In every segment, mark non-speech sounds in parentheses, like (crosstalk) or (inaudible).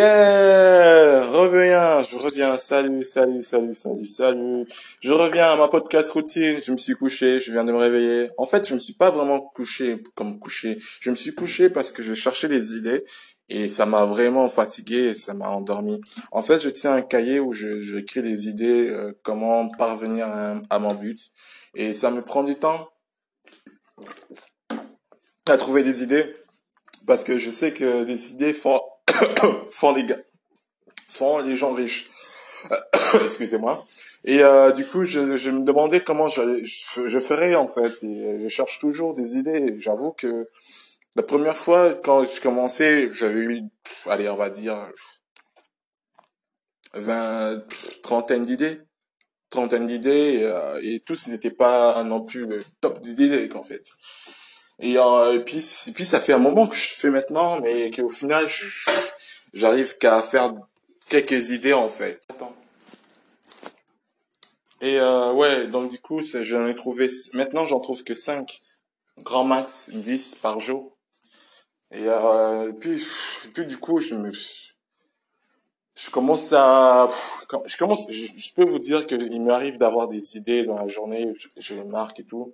Yeah reviens, je reviens, salut, salut, salut, salut, salut. Je reviens à ma podcast routine, je me suis couché, je viens de me réveiller. En fait, je me suis pas vraiment couché comme couché. Je me suis couché parce que je cherchais des idées et ça m'a vraiment fatigué et ça m'a endormi. En fait, je tiens un cahier où je j'écris des idées, euh, comment parvenir à, à mon but et ça me prend du temps à trouver des idées parce que je sais que les idées font (coughs) font les gars, font les gens riches. (coughs) Excusez-moi. Et euh, du coup, je, me demandais comment je, ferais en fait. Et je cherche toujours des idées. J'avoue que la première fois quand je commençais, j'avais eu, allez, on va dire vingt, trentaine d'idées, trentaine d'idées, et, euh, tous n'étaient pas non plus le top d'idées en fait. Et, euh, et puis, puis ça fait un moment que je fais maintenant, mais qu'au final, j'arrive qu'à faire quelques idées en fait. Et euh, ouais, donc du coup, j'en ai trouvé, maintenant j'en trouve que 5, grand max 10 par jour. Et, euh, puis, puis du coup, je me, je commence à, je commence, je, peux vous dire que il m'arrive d'avoir des idées dans la journée, je les marque et tout.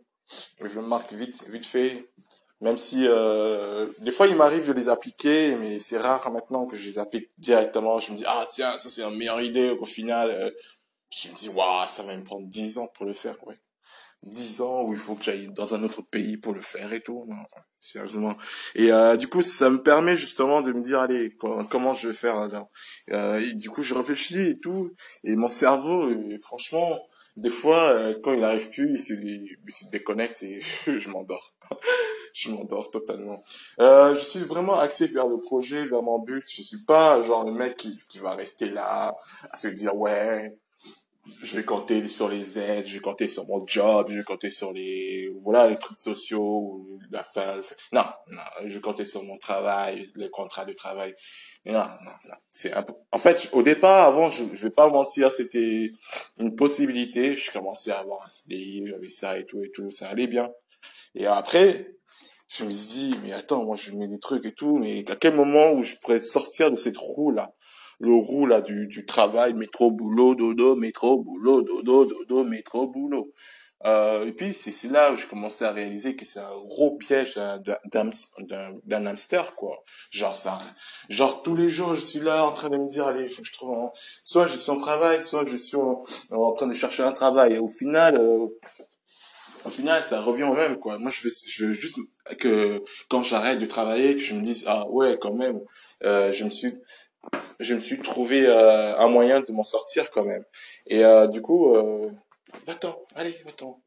Je marque vite, vite fait. Même si euh, des fois il m'arrive de les appliquer, mais c'est rare maintenant que je les applique directement. Je me dis ah tiens ça c'est une meilleure idée. Au final, euh, je me dis waouh ça va me prendre 10 ans pour le faire ouais. 10 ans où il faut que j'aille dans un autre pays pour le faire et tout. Non, sérieusement. Et euh, du coup ça me permet justement de me dire allez co- comment je vais faire alors. Euh, et du coup je réfléchis et tout et mon cerveau euh, franchement des fois euh, quand il n'arrive plus il se, il déconnecte et (laughs) je m'endors (laughs) je m'endors totalement. Euh, je suis vraiment axé vers le projet, vers mon but. Je suis pas genre le mec qui, qui va rester là à se dire ouais, je vais compter sur les aides, je vais compter sur mon job, je vais compter sur les voilà les trucs sociaux, la fin. Non, non, je vais compter sur mon travail, le contrat de travail. En fait, au départ, avant, je, je vais pas mentir, c'était une possibilité. Je commençais à avoir un CDI, j'avais ça et tout et tout, ça allait bien. Et après, je me suis dit, mais attends, moi je mets des trucs et tout, mais à quel moment où je pourrais sortir de cette roue-là? Le roue là du, du travail, métro, boulot, dodo, métro, boulot, dodo, dodo, métro, boulot. Euh, et puis c'est là où je commençais à réaliser que c'est un gros piège d'un hamster quoi. Genre ça, genre tous les jours je suis là en train de me dire allez faut que je trouve un... soit je suis en travail, soit je suis en, en train de chercher un travail. Et au final, euh, au final, ça revient au même, quoi. Moi, je veux, je veux juste que quand j'arrête de travailler, que je me dise, ah ouais, quand même, euh, je me suis, je me suis trouvé euh, un moyen de m'en sortir quand même. Et euh, du coup, euh, va-t'en, allez, va-t'en.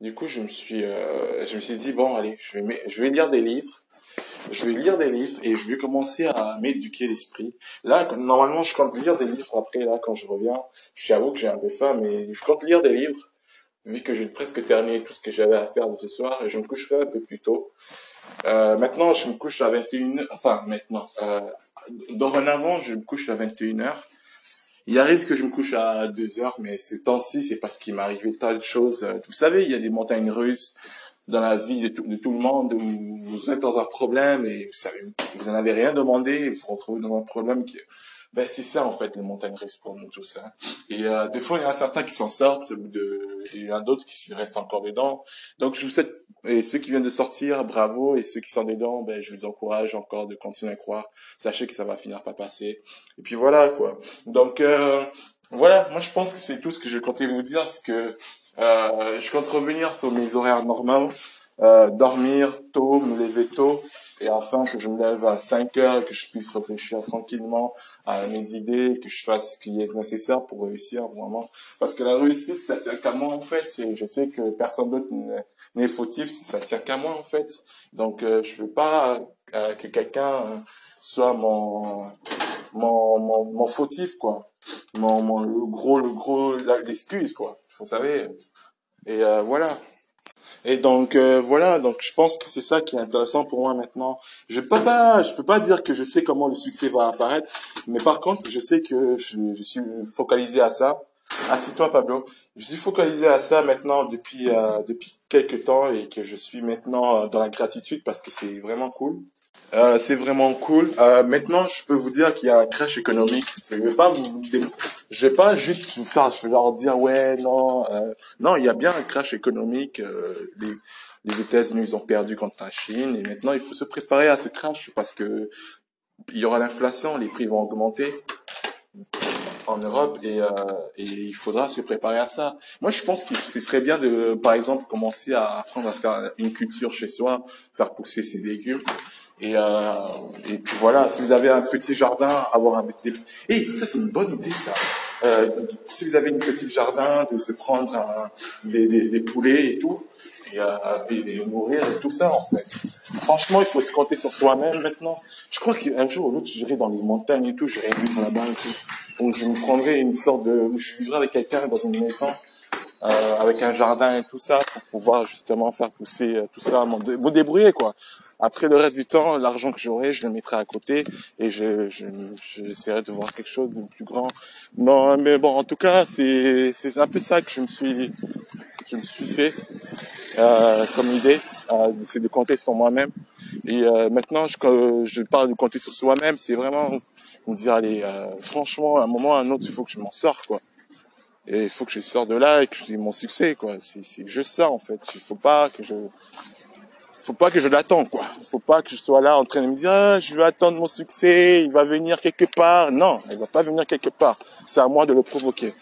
Du coup, je me suis, euh, je me suis dit, bon, allez, je vais, je vais lire des livres. Je vais lire des livres et je vais commencer à m'éduquer l'esprit. Là, normalement, je compte lire des livres après, là, quand je reviens. Je t'avoue que j'ai un peu faim, mais je compte lire des livres vu que j'ai presque terminé tout ce que j'avais à faire de ce soir, et je me coucherai un peu plus tôt. Euh, maintenant, je me couche à 21h, enfin, maintenant, euh, dorénavant, je me couche à 21h. Il arrive que je me couche à 2h, mais ces temps-ci, c'est parce qu'il m'est arrivé de choses. Euh, Vous savez, il y a des montagnes russes dans la vie de tout, de tout le monde où vous êtes dans un problème et vous savez, vous en avez rien demandé et vous vous retrouvez dans un problème qui, ben, c'est ça, en fait, les montagnes russes pour nous tous, hein. Et euh, des fois, il y en a certains qui s'en sortent, et il y en a d'autres qui restent encore dedans. Donc, je vous souhaite, et ceux qui viennent de sortir, bravo, et ceux qui sont dedans, ben, je vous encourage encore de continuer à croire. Sachez que ça va finir par passer. Et puis voilà, quoi. Donc, euh, voilà, moi je pense que c'est tout ce que je comptais vous dire, c'est que euh, je compte revenir sur mes horaires normaux, euh, dormir tôt, me lever tôt, et enfin que je me lève à 5 heures, que je puisse réfléchir tranquillement à mes idées, que je fasse ce qui est nécessaire pour réussir vraiment. Parce que la réussite, ça tient qu'à moi en fait. Je sais que personne d'autre n'est fautif, ça tient qu'à moi en fait. Donc euh, je veux pas euh, que quelqu'un euh, soit mon, mon, mon, mon fautif quoi. Mon, mon, le gros, le gros, l'excuse quoi. Vous savez. Et euh, voilà. Et donc euh, voilà, donc je pense que c'est ça qui est intéressant pour moi maintenant. Je peux pas, je peux pas dire que je sais comment le succès va apparaître, mais par contre, je sais que je, suis focalisé à ça. Assieds-toi Pablo. Je suis focalisé à ça maintenant depuis euh, depuis quelques temps et que je suis maintenant euh, dans la gratitude parce que c'est vraiment cool. Euh, c'est vraiment cool. Euh, maintenant, je peux vous dire qu'il y a un crash économique. Je vais pas vous, je vais pas juste vous faire, je vais leur dire ouais non, euh, non, il y a bien un crash économique. Euh, les, les États-Unis ont perdu contre la Chine et maintenant il faut se préparer à ce crash parce que il y aura l'inflation, les prix vont augmenter en Europe et, euh, et il faudra se préparer à ça. Moi, je pense que ce serait bien de, par exemple, commencer à apprendre à faire une culture chez soi, faire pousser ses légumes. Et, euh, et puis voilà, si vous avez un petit jardin, avoir un petit... Et ça, c'est une bonne idée, ça. Euh, si vous avez une petite jardin, de se prendre un, des, des, des poulets et tout, et, euh, et les nourrir et tout ça, en fait. Franchement, il faut se compter sur soi-même maintenant. Je crois qu'un jour ou l'autre, j'irai dans les montagnes et tout, j'irai vivre là-bas et tout. Donc je me prendrai une sorte de... Je vivrai avec quelqu'un dans une maison, euh, avec un jardin et tout ça, pour pouvoir justement faire pousser euh, tout ça, me débrouiller, quoi. Après le reste du temps, l'argent que j'aurai, je le mettrai à côté et je, je, j'essaierai de voir quelque chose de plus grand. Non, mais bon, en tout cas, c'est, c'est un peu ça que je me suis, je me suis fait euh, comme idée, c'est de compter sur moi-même. Et euh, maintenant, je, je parle de compter sur soi-même, c'est vraiment me dire, allez, euh, franchement, à un moment à un autre, il faut que je m'en sorte, quoi. Et il faut que je sorte de là et que je mon succès, quoi. C'est, c'est juste ça, en fait. Il faut pas que je, faut pas que je l'attende, quoi. Faut pas que je sois là en train de me dire, ah, je vais attendre mon succès, il va venir quelque part. Non, il va pas venir quelque part. C'est à moi de le provoquer.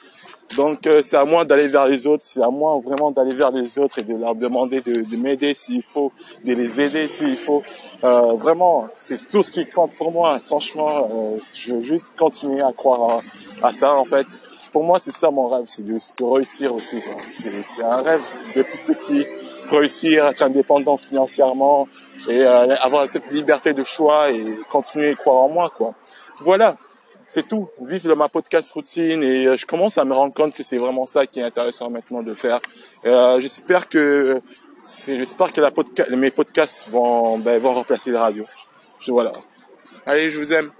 Donc euh, c'est à moi d'aller vers les autres, c'est à moi vraiment d'aller vers les autres et de leur demander de, de m'aider s'il faut, de les aider s'il faut. Euh, vraiment, c'est tout ce qui compte pour moi. Franchement, euh, je veux juste continuer à croire à, à ça en fait. Pour moi, c'est ça mon rêve, c'est de, de, réussir aussi. C'est un rêve depuis petit réussir, être indépendant financièrement et euh, avoir cette liberté de choix et continuer à croire en moi, quoi. Voilà, c'est tout. Vivre ma podcast routine et euh, je commence à me rendre compte que c'est vraiment ça qui est intéressant maintenant de faire. Euh, j'espère que j'espère que la mes podcasts vont ben, vont remplacer les radios. Je, voilà. Allez, je vous aime.